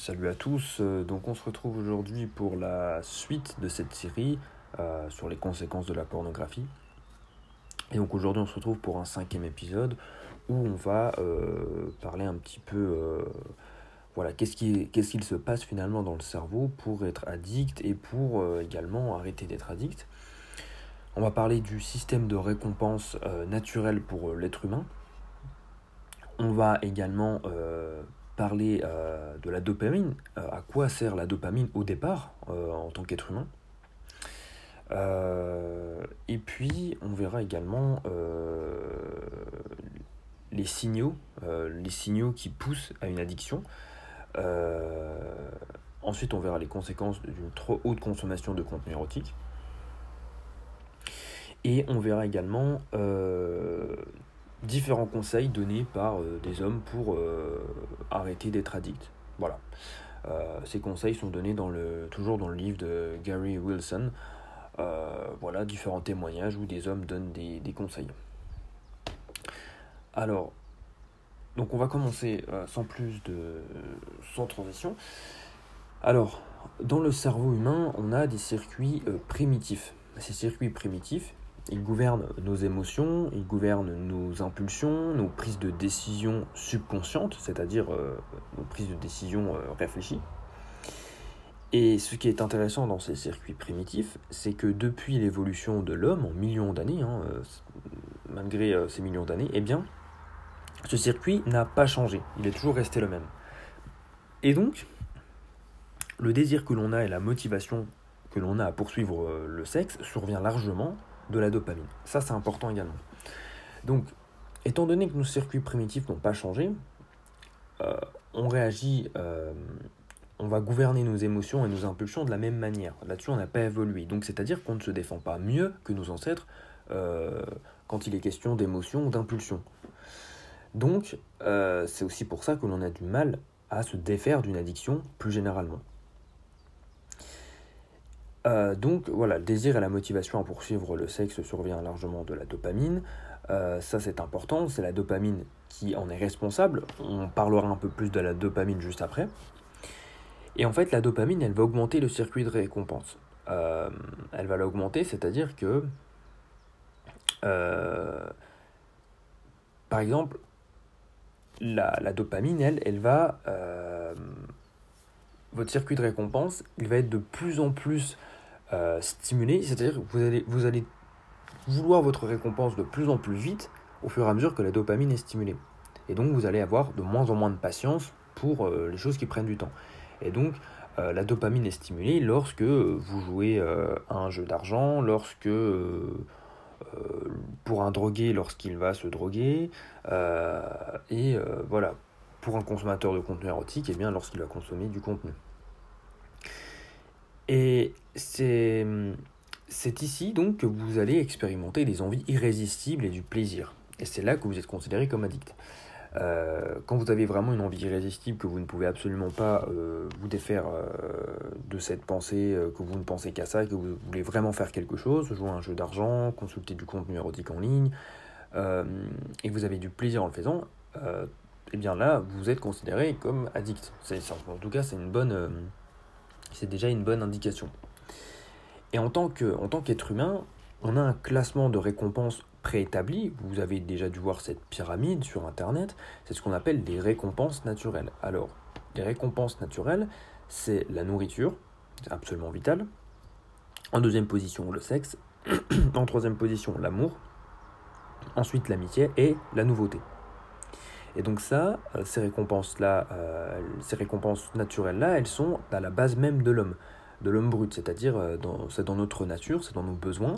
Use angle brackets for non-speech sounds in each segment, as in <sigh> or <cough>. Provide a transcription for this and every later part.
Salut à tous, euh, donc on se retrouve aujourd'hui pour la suite de cette série euh, sur les conséquences de la pornographie. Et donc aujourd'hui on se retrouve pour un cinquième épisode où on va euh, parler un petit peu, voilà, qu'est-ce qui- qu'est-ce qu'il se passe finalement dans le cerveau pour être addict et pour également arrêter d'être addict. On va parler du système de récompense naturel pour l'être humain. On va également parler euh, de la dopamine, euh, à quoi sert la dopamine au départ euh, en tant qu'être humain? et puis on verra également les signaux, les signaux qui poussent à une addiction. ensuite on verra les conséquences d'une trop haute consommation de contenu érotique. Et on verra également différents conseils donnés par euh, des hommes pour euh, arrêter d'être addict. Voilà. Euh, ces conseils sont donnés dans le, toujours dans le livre de Gary Wilson. voilà, différents témoignages où des hommes donnent des, des conseils. Alors, donc on va commencer sans plus de... sans transition. Alors, dans le cerveau humain, on a des circuits primitifs. Ces circuits primitifs, il gouverne nos émotions, il gouverne nos impulsions, nos prises de décision subconscientes, c'est-à-dire euh, nos prises de décision euh, réfléchies. Et ce qui est intéressant dans ces circuits primitifs, c'est que depuis l'évolution de l'homme en millions d'années, hein, euh, malgré ces millions d'années, eh bien, ce circuit n'a pas changé, il est toujours resté le même. Et donc, le désir que l'on a et la motivation que l'on a à poursuivre le sexe survient largement de la dopamine. Ça, c'est important également. Donc, étant donné que nos circuits primitifs n'ont pas changé, euh, on réagit, euh, on va gouverner nos émotions et nos impulsions de la même manière. Là-dessus, on n'a pas évolué. Donc, c'est-à-dire qu'on ne se défend pas mieux que nos ancêtres euh, quand il est question d'émotions ou d'impulsions. Donc, c'est aussi pour ça que l'on a du mal à se défaire d'une addiction plus généralement. Euh, donc voilà, le désir et la motivation à poursuivre le sexe survient largement de la dopamine. Euh, ça c'est important, c'est la dopamine qui en est responsable. On parlera un peu plus de la dopamine juste après. Et en fait, la dopamine, elle va augmenter le circuit de récompense. Euh, elle va l'augmenter, c'est-à-dire que, par exemple, la, la, dopamine, elle, elle va votre circuit de récompense, il va être de plus en plus euh, stimulé, c'est-à-dire que vous allez, vouloir votre récompense de plus en plus vite au fur et à mesure que la dopamine est stimulée. Et donc vous allez avoir de moins en moins de patience pour euh, les choses qui prennent du temps. Et donc euh, la dopamine est stimulée lorsque vous jouez à un jeu d'argent, lorsque pour un drogué lorsqu'il va se droguer, et voilà, pour un consommateur de contenu érotique, et eh bien lorsqu'il va consommer du contenu. Et c'est, ici donc que vous allez expérimenter des envies irrésistibles et du plaisir. Et c'est là que vous êtes considéré comme addict. Euh, quand vous avez vraiment une envie irrésistible, que vous ne pouvez absolument pas euh, vous défaire euh, de cette pensée, que vous ne pensez qu'à ça, que vous voulez vraiment faire quelque chose, jouer à un jeu d'argent, consulter du contenu érotique en ligne, et vous avez du plaisir en le faisant, et eh bien là, vous êtes considéré comme addict. En tout cas, c'est une bonne c'est déjà une bonne indication. Et en tant qu'être humain, on a un classement de récompenses préétabli. Vous avez déjà dû voir cette pyramide sur Internet. C'est ce qu'on appelle les récompenses naturelles. Alors, les récompenses naturelles, c'est la nourriture, absolument vital. En deuxième position, le sexe. <clears throat> en troisième position, l'amour. Ensuite, l'amitié et la nouveauté. Et donc ça, euh, ces récompenses-là, euh, ces récompenses naturelles-là, elles sont à la base même de l'homme, de l'homme brut, c'est-à-dire euh, c'est dans notre nature, c'est dans nos besoins,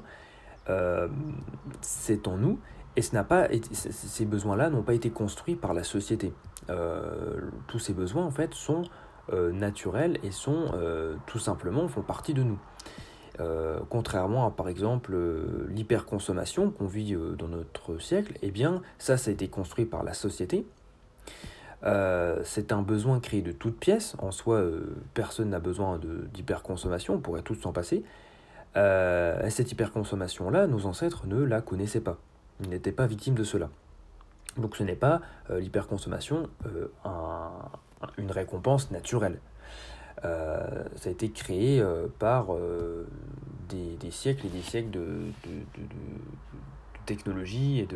c'est en nous, et ce pas ces besoins-là n'ont pas été construits par la société. tous ces besoins, en fait, sont naturels et sont tout simplement font partie de nous. Euh, contrairement à par exemple euh, l'hyperconsommation qu'on vit euh, dans notre siècle, eh bien ça, ça a été construit par la société. c'est un besoin créé de toutes pièces. En soi, personne n'a besoin d'hyperconsommation, on pourrait tous s'en passer. cette hyperconsommation-là, nos ancêtres ne la connaissaient pas. Ils n'étaient pas victimes de cela. Donc ce n'est pas l'hyperconsommation une récompense naturelle. Ça a été créé par des, siècles et des siècles de, de, technologie et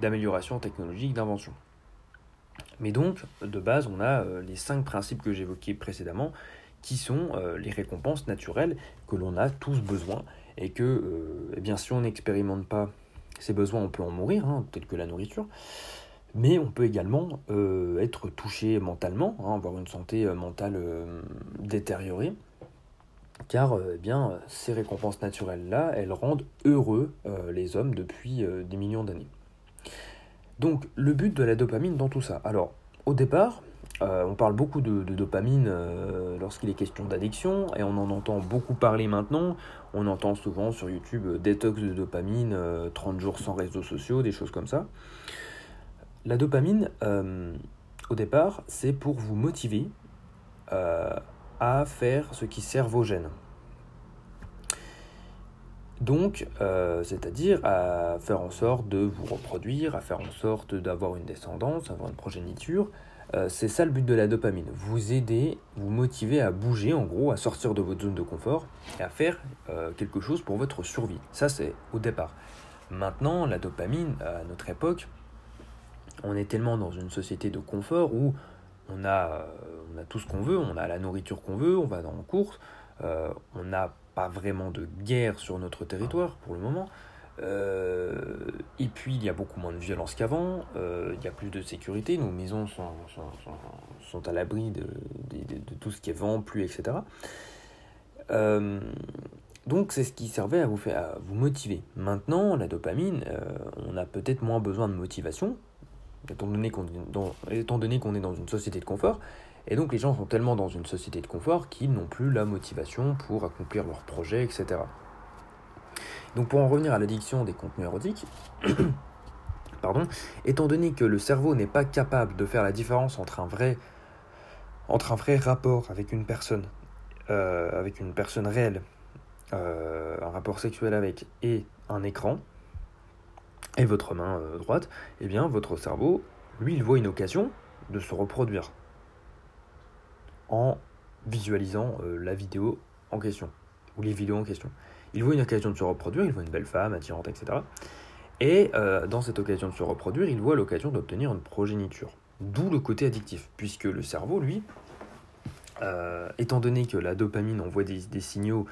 d'amélioration technologique, d'invention. Mais donc, de base, on a les cinq principes que j'évoquais précédemment, qui sont les récompenses naturelles que l'on a tous besoin, et que, eh bien, si on n'expérimente pas ces besoins, on peut en mourir, hein, tels que la nourriture, mais on peut également euh, être touché mentalement, hein, avoir une santé euh, mentale euh, détériorée, car eh bien, ces récompenses naturelles-là, elles rendent heureux les hommes depuis des millions d'années. Donc le but de la dopamine dans tout ça. Alors au départ, on parle beaucoup de, de dopamine lorsqu'il est question d'addiction, et on en entend beaucoup parler maintenant. On entend souvent sur YouTube détox de dopamine, 30 jours sans réseaux sociaux, des choses comme ça. La dopamine, euh, au départ, c'est pour vous motiver euh, à faire ce qui sert vos gènes. Donc, euh, c'est-à-dire à faire en sorte de vous reproduire, à faire en sorte d'avoir une descendance, avoir une progéniture. c'est ça le but de la dopamine. Vous aider, vous motiver à bouger, en gros, à sortir de votre zone de confort et à faire quelque chose pour votre survie. Ça, c'est au départ. Maintenant, la dopamine, à notre époque, on est tellement dans une société de confort où on a, euh, on a tout ce qu'on veut, on a la nourriture qu'on veut, on va dans la course, euh, on n'a pas vraiment de guerre sur notre territoire pour le moment. Euh, et puis il y a beaucoup moins de violence qu'avant, il y a plus de sécurité, nos maisons sont, à l'abri de, tout ce qui est vent, pluie, etc. donc c'est ce qui servait à vous, à vous motiver. Maintenant, la dopamine, on a peut-être moins besoin de motivation, étant donné qu'on est dans une société de confort. Et donc les gens sont tellement dans une société de confort qu'ils n'ont plus la motivation pour accomplir leurs projets, etc. Donc pour en revenir à l'addiction des contenus érotiques, <coughs> pardon, étant donné que le cerveau n'est pas capable de faire la différence entre un vrai, rapport avec une personne, euh, avec une personne réelle, euh, un rapport sexuel avec, et un écran, et votre main euh, droite, eh bien votre cerveau, lui, il voit une occasion de se reproduire en visualisant euh, la vidéo en question, ou les vidéos en question. Il voit une occasion de se reproduire, il voit une belle femme attirante, etc. Et euh, dans cette occasion de se reproduire, il voit l'occasion d'obtenir une progéniture. D'où le côté addictif, puisque le cerveau, lui, étant donné que la dopamine envoie des, des signaux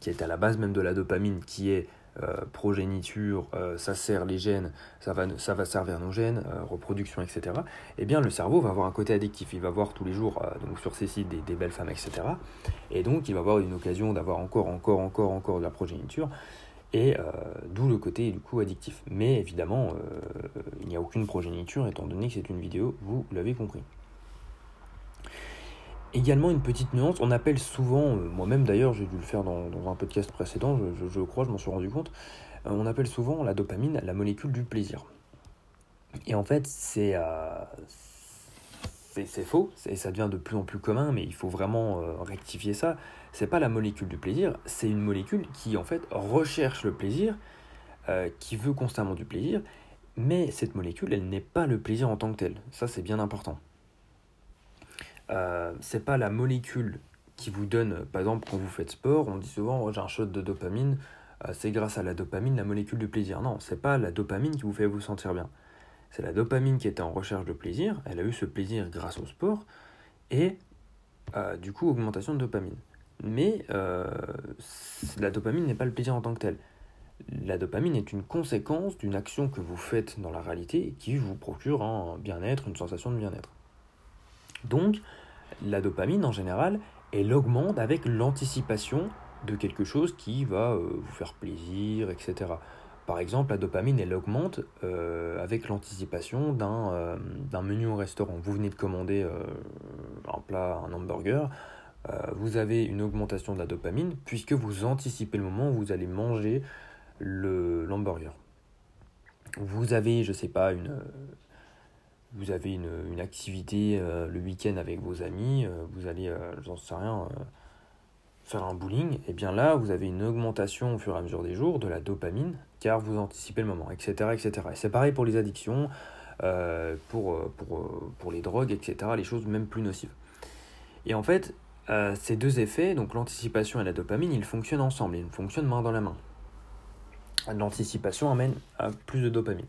qui est à la base même de la dopamine, qui est progéniture, euh, ça sert les gènes, ça va, ça va servir nos gènes, euh, reproduction, etc., eh bien le cerveau va avoir un côté addictif. Il va voir tous les jours donc sur ces sites des, belles femmes, etc. Et donc il va avoir une occasion d'avoir encore, encore, encore, encore de la progéniture. Et d'où le côté du coup addictif. Mais évidemment, il n'y a aucune progéniture étant donné que c'est une vidéo, vous l'avez compris. Également une petite nuance, on appelle souvent, euh, moi-même d'ailleurs j'ai dû le faire dans, un podcast précédent, je, crois, je m'en suis rendu compte, euh, on appelle souvent la dopamine la molécule du plaisir. Et en fait c'est euh, c'est faux, et ça devient de plus en plus commun, mais il faut vraiment rectifier ça. C'est pas la molécule du plaisir, c'est une molécule qui en fait recherche le plaisir, qui veut constamment du plaisir, mais cette molécule elle n'est pas le plaisir en tant que tel. Ça c'est bien important. Euh, c'est pas la molécule qui vous donne, par exemple, quand vous faites sport, on dit souvent oh, j'ai un shot de dopamine, euh, c'est grâce à la dopamine la molécule du plaisir. Non, c'est pas la dopamine qui vous fait vous sentir bien. C'est la dopamine qui était en recherche de plaisir, elle a eu ce plaisir grâce au sport, et euh, du coup, augmentation de dopamine. Mais la dopamine n'est pas le plaisir en tant que tel. La dopamine est une conséquence d'une action que vous faites dans la réalité qui vous procure un bien-être, une sensation de bien-être. Donc, la dopamine en général, elle augmente avec l'anticipation de quelque chose qui va euh, vous faire plaisir, etc. Par exemple, la dopamine, elle augmente euh, avec l'anticipation euh, d'un menu au restaurant. Vous venez de commander un plat, un hamburger, vous avez une augmentation de la dopamine puisque vous anticipez le moment où vous allez manger l'hamburger. vous avez, je sais pas, une, vous avez une, une activité euh, le week-end avec vos amis, euh, vous allez, euh, j'en sais rien, faire un bowling, et eh bien là, vous avez une augmentation au fur et à mesure des jours de la dopamine, car vous anticipez le moment, etc. etc. Et c'est pareil pour les addictions, pour, pour, pour les drogues, etc., les choses même plus nocives. Et en fait, ces deux effets, donc l'anticipation et la dopamine, ils fonctionnent ensemble, ils fonctionnent main dans la main. L'anticipation amène à plus de dopamine.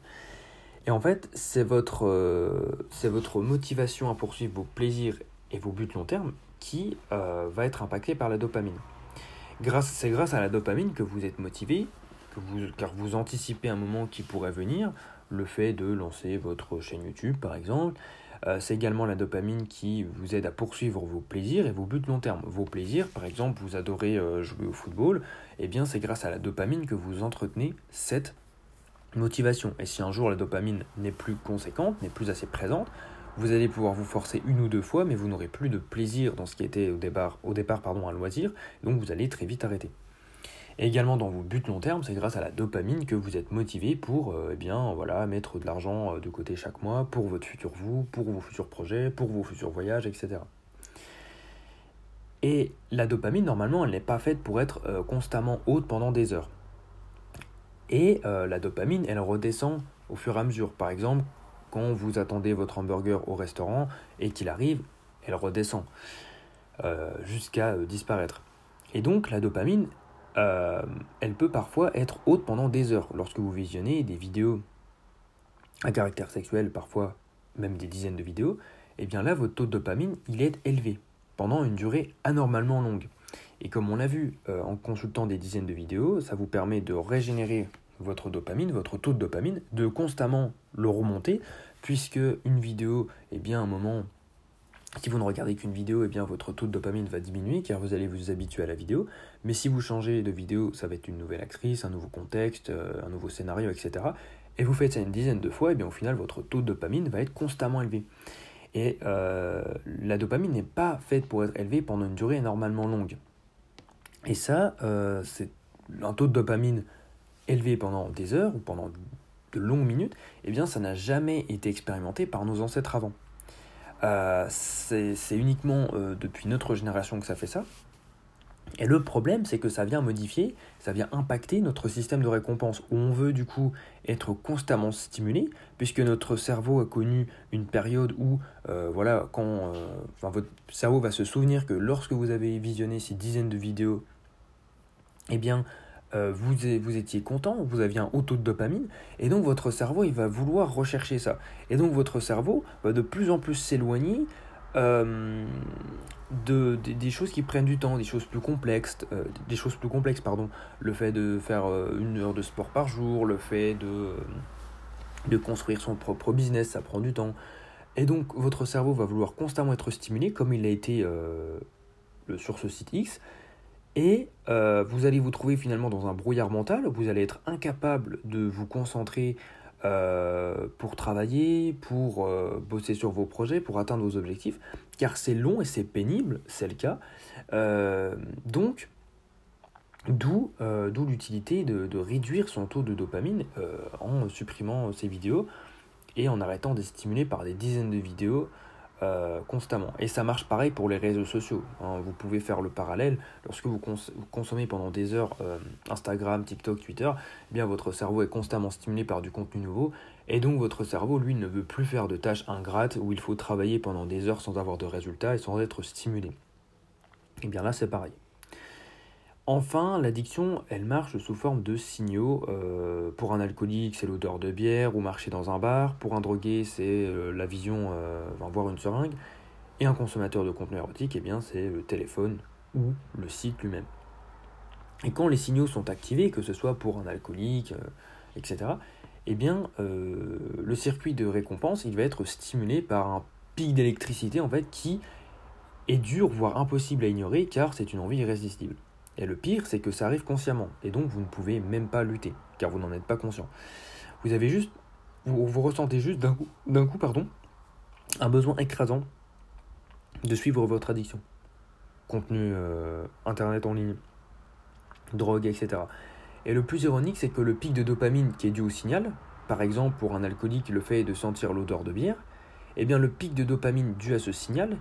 Et en fait, c'est votre, euh, c'est votre motivation à poursuivre vos plaisirs et vos buts long terme qui euh, va être impactée par la dopamine. Grâce, c'est grâce à la dopamine que vous êtes motivé, que vous, car vous anticipez un moment qui pourrait venir, le fait de lancer votre chaîne YouTube par exemple, euh, c'est également la dopamine qui vous aide à poursuivre vos plaisirs et vos buts long terme. Vos plaisirs, par exemple, vous adorez jouer au football, et eh bien c'est grâce à la dopamine que vous entretenez cette motivation. Et si un jour la dopamine n'est plus conséquente, n'est plus assez présente, vous allez pouvoir vous forcer une ou deux fois, mais vous n'aurez plus de plaisir dans ce qui était au départ, au pardon, un loisir, donc vous allez très vite arrêter. Et également dans vos buts long terme, c'est grâce à la dopamine que vous êtes motivé pour euh, eh bien, voilà, mettre de l'argent euh, de côté chaque mois pour votre futur vous, pour vos futurs projets, pour vos futurs voyages, etc. Et la dopamine, normalement, elle n'est pas faite pour être euh, constamment haute pendant des heures. Et la dopamine, elle redescend au fur et à mesure. Par exemple, quand vous attendez votre hamburger au restaurant et qu'il arrive, elle redescend jusqu'à disparaître. Et donc la dopamine, euh, elle peut parfois être haute pendant des heures. Lorsque vous visionnez des vidéos à caractère sexuel, parfois même des dizaines de vidéos, et eh bien là, votre taux de dopamine, il est élevé pendant une durée anormalement longue. Et comme on l'a vu euh, en consultant des dizaines de vidéos, ça vous permet de régénérer votre dopamine, votre taux de dopamine, de constamment le remonter, puisque une vidéo, eh bien, à un moment, si vous ne regardez qu'une vidéo, eh bien votre taux de dopamine va diminuer car vous allez vous habituer à la vidéo. Mais si vous changez de vidéo, ça va être une nouvelle actrice, un nouveau contexte, euh, un nouveau scénario, etc. Et vous faites ça une dizaine de fois, et eh bien au final votre taux de dopamine va être constamment élevé. Et euh, la dopamine n'est pas faite pour être élevée pendant une durée normalement longue. Et ça, euh, c'est un taux de dopamine élevé pendant des heures ou pendant de longues minutes, eh bien ça n'a jamais été expérimenté par nos ancêtres avant. Euh, c'est uniquement euh, depuis notre génération que ça fait ça. Et le problème, c'est que ça vient modifier, ça vient impacter notre système de récompense, où on veut du coup être constamment stimulé, puisque notre cerveau a connu une période où, euh, voilà, quand votre cerveau va se souvenir que lorsque vous avez visionné ces dizaines de vidéos, eh bien, euh, vous, vous étiez content, vous aviez un haut taux de dopamine, et donc votre cerveau il va vouloir rechercher ça. Et donc votre cerveau va de plus en plus s'éloigner euh, de, des choses qui prennent du temps, des choses plus complexes, euh, des choses plus complexes, pardon. Le fait de faire une heure de sport par jour, le fait de, de construire son propre business, ça prend du temps. Et donc votre cerveau va vouloir constamment être stimulé, comme il a été sur ce site X, et euh, vous allez vous trouver finalement dans un brouillard mental, vous allez être incapable de vous concentrer euh, pour travailler, pour euh, bosser sur vos projets, pour atteindre vos objectifs, car c'est long et c'est pénible, c'est le cas. donc, d'où l'utilité de, de, réduire son taux de dopamine en supprimant ces vidéos et en arrêtant de stimuler par des dizaines de vidéos euh, constamment. Et ça marche pareil pour les réseaux sociaux. Hein. Vous pouvez faire le parallèle. Lorsque vous, consommez pendant des heures euh, Instagram, TikTok, Twitter, eh bien votre cerveau est constamment stimulé par du contenu nouveau. Et donc votre cerveau, lui, ne veut plus faire de tâches ingrates où il faut travailler pendant des heures sans avoir de résultats et sans être stimulé. Et eh bien là, c'est pareil. Enfin, l'addiction, elle marche sous forme de signaux. Euh, pour un alcoolique, c'est l'odeur de bière ou marcher dans un bar. Pour un drogué, c'est euh, la vision, euh, voir une seringue. Et un consommateur de contenu érotique, eh bien, c'est le téléphone ou le site lui-même. Et quand les signaux sont activés, que ce soit pour un alcoolique, etc., eh bien, le circuit de récompense, va être stimulé par un pic d'électricité, en fait, qui est dur, voire impossible à ignorer, car c'est une envie irrésistible. Et le pire, c'est que ça arrive consciemment, et donc vous ne pouvez même pas lutter, car vous n'en êtes pas conscient. Vous avez juste, vous, ressentez juste d'un coup, pardon, un besoin écrasant de suivre votre addiction. Contenu euh, internet en ligne, drogue, etc. Et le plus ironique, c'est que le pic de dopamine qui est dû au signal, par exemple pour un alcoolique le fait de sentir l'odeur de bière, eh bien le pic de dopamine dû à ce signal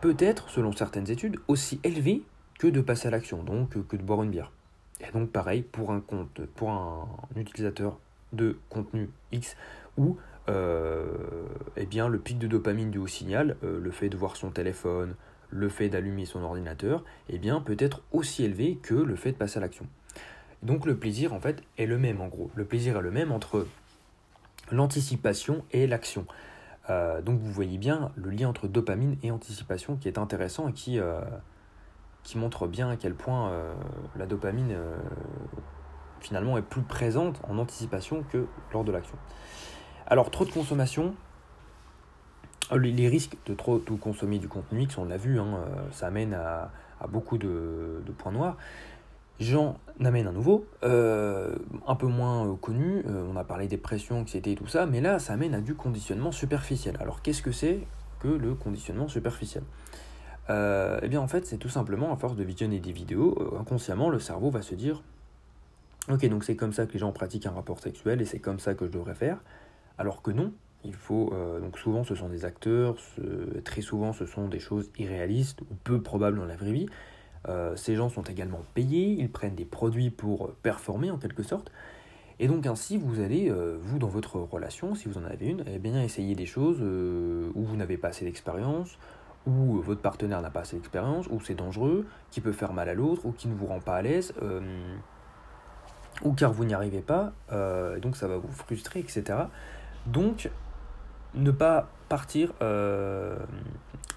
peut être, selon certaines études, aussi élevé que de passer à l'action, donc que de boire une bière. Et donc pareil pour un compte, pour un, utilisateur de contenu X où euh, eh bien, le pic de dopamine dû au signal, euh, le fait de voir son téléphone, le fait d'allumer son ordinateur, eh bien, peut être aussi élevé que le fait de passer à l'action. Donc le plaisir, en fait, est le même, en gros. Le plaisir est le même entre l'anticipation et l'action. Euh, donc vous voyez bien le lien entre dopamine et anticipation qui est intéressant et qui, euh, qui montre bien à quel point euh, la dopamine finalement est plus présente en anticipation que lors de l'action. Alors trop de consommation, les risques de trop tout consommer du contenu X, on l'a vu, hein, ça amène à, beaucoup de, points noirs. J'en amène un nouveau, euh, un peu moins euh, connu, euh, on a parlé des pressions, anxiété et tout ça, mais là ça amène à du conditionnement superficiel. Alors qu'est-ce que c'est que le conditionnement superficiel? Eh bien en fait c'est tout simplement à force de visionner des vidéos, inconsciemment le cerveau va se dire Ok donc c'est comme ça que les gens pratiquent un rapport sexuel et c'est comme ça que je devrais faire, alors que non, il faut donc souvent ce sont des acteurs, très souvent ce sont des choses irréalistes ou peu probables dans la vraie vie, euh, ces gens sont également payés, ils prennent des produits pour performer en quelque sorte. Et donc ainsi, vous allez, euh, vous, dans votre relation, si vous en avez une, eh bien, essayer des choses euh, où vous n'avez pas assez d'expérience, où votre partenaire n'a pas assez d'expérience, où c'est dangereux, qui peut faire mal à l'autre, ou qui ne vous rend pas à l'aise, ou car vous n'y arrivez pas, donc ça va vous frustrer, etc. Donc, ne pas partir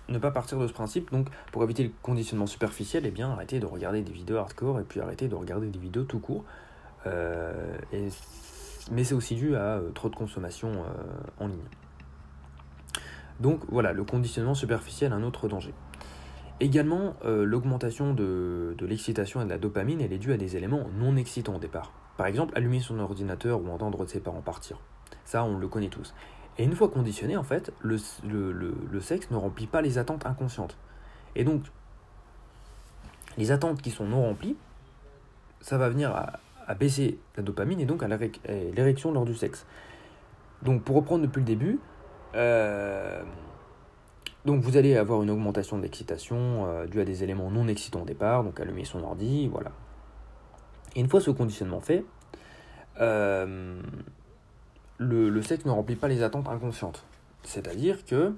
ne pas partir de ce principe. Donc, pour éviter le conditionnement superficiel, eh bien, arrêtez de regarder des vidéos hardcore et puis arrêtez de regarder des vidéos tout court. Euh, mais c'est aussi dû à euh, trop de consommation euh, en ligne. Donc voilà, le conditionnement superficiel, un autre danger. Également, l'augmentation de, l'excitation et de la dopamine, elle est due à des éléments non excitants au départ. Par exemple, allumer son ordinateur ou entendre ses parents partir. Ça, on le connaît tous. Et une fois conditionné, en fait, le, le, sexe ne remplit pas les attentes inconscientes. Et donc, les attentes qui sont non remplies, ça va venir à, baisser la dopamine et donc à l'érection lors du sexe. Donc, pour reprendre depuis le début, euh, donc vous allez avoir une augmentation de l'excitation euh, due à des éléments non excitants au départ, donc allumer son ordi, voilà. Et une fois ce conditionnement fait, euh, le, sexe ne remplit pas les attentes inconscientes. C'est-à-dire que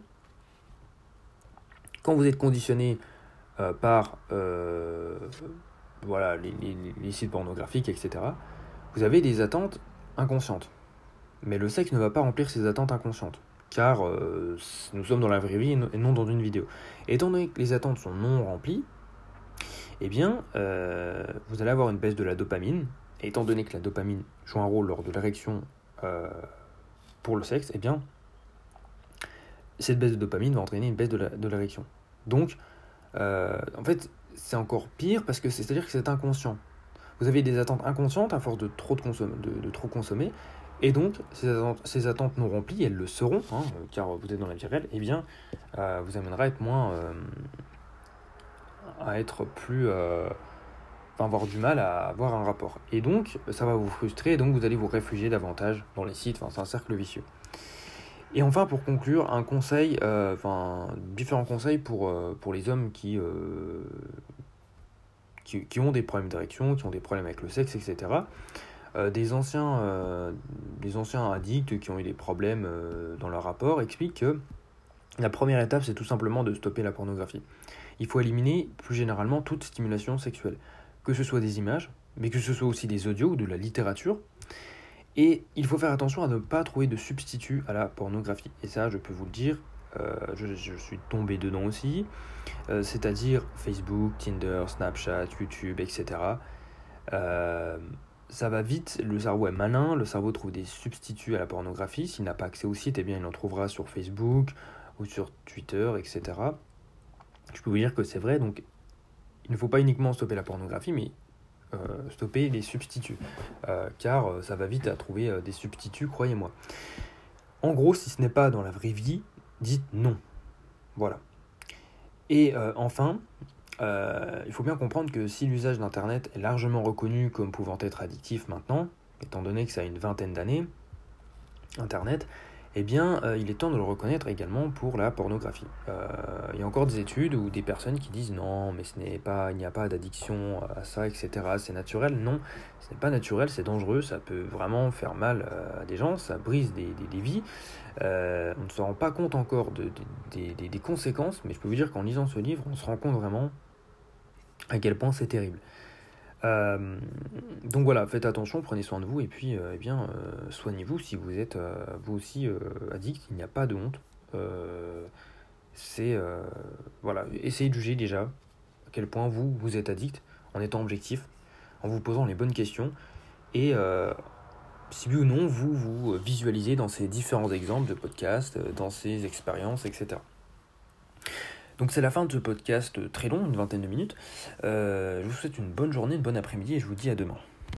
quand vous êtes conditionné par voilà, les, sites pornographiques, etc., vous avez des attentes inconscientes. Mais le sexe ne va pas remplir ces attentes inconscientes, car euh, nous sommes dans la vraie vie et non dans une vidéo. Étant donné que les attentes sont non remplies, eh bien, vous allez avoir une baisse de la dopamine. étant donné que la dopamine joue un rôle lors de l'érection euh, pour le sexe, eh bien, cette baisse de dopamine va entraîner une baisse de l'érection. Donc, euh, en fait, c'est encore pire parce que c'est-à-dire que c'est inconscient. Vous avez des attentes inconscientes à force de, trop consommer, et donc ces attentes, non remplies, elles le seront, hein, car vous êtes dans la vie réelle, eh bien, euh, vous amènera à être moins. à être plus avoir du mal à avoir un rapport. Et donc, ça va vous frustrer, et donc vous allez vous réfugier davantage dans les sites, enfin, c'est un cercle vicieux. Et enfin, pour conclure, un conseil, euh, enfin, différents conseils pour, euh, pour les hommes euh, qui, qui, ont des problèmes d'érection, qui ont des problèmes avec le sexe, etc. des, anciens, des anciens addicts qui ont eu des problèmes dans leur rapport expliquent que la première étape, c'est tout simplement de stopper la pornographie. Il faut éliminer plus généralement toute stimulation sexuelle que ce soit des images, mais que ce soit aussi des audios ou de la littérature. Et il faut faire attention à ne pas trouver de substitut à la pornographie. Et ça, je peux vous le dire, euh, je, suis tombé dedans aussi. Euh, c'est-à-dire Facebook, Tinder, Snapchat, YouTube, etc. Euh, ça va vite, le cerveau est malin, le cerveau trouve des substituts à la pornographie. S'il n'a pas accès au site, eh bien, il en trouvera sur Facebook ou sur Twitter, etc. Je peux vous dire que c'est vrai, donc il ne faut pas uniquement stopper la pornographie, mais euh, stopper les substituts. Euh, car euh, ça va vite à trouver des substituts, croyez-moi. En gros, si ce n'est pas dans la vraie vie, dites non. Voilà. Et enfin, il faut bien comprendre que si l'usage d'Internet est largement reconnu comme pouvant être addictif maintenant, étant donné que ça a une vingtaine d'années, Internet, eh bien, euh, il est temps de le reconnaître également pour la pornographie. Euh, il y a encore des études ou des personnes qui disent non, mais ce n'est pas, il n'y a pas d'addiction à ça, etc. C'est naturel? Non, ce n'est pas naturel, c'est dangereux, ça peut vraiment faire mal à des gens, ça brise des, vies. Euh, on ne se rend pas compte encore de, des conséquences, mais je peux vous dire qu'en lisant ce livre, on se rend compte vraiment à quel point c'est terrible. Euh, donc voilà, faites attention, prenez soin de vous et puis euh, eh bien euh, soignez-vous si vous êtes vous aussi addict. Il n'y a pas de honte. c'est voilà, essayez de juger déjà à quel point vous vous êtes addict en étant objectif, en vous posant les bonnes questions et si oui ou non vous vous visualisez dans ces différents exemples de podcasts, dans ces expériences, etc. Donc c'est la fin de ce podcast très long, une vingtaine de minutes. Euh, je vous souhaite une bonne journée, une bonne après-midi et je vous dis à demain.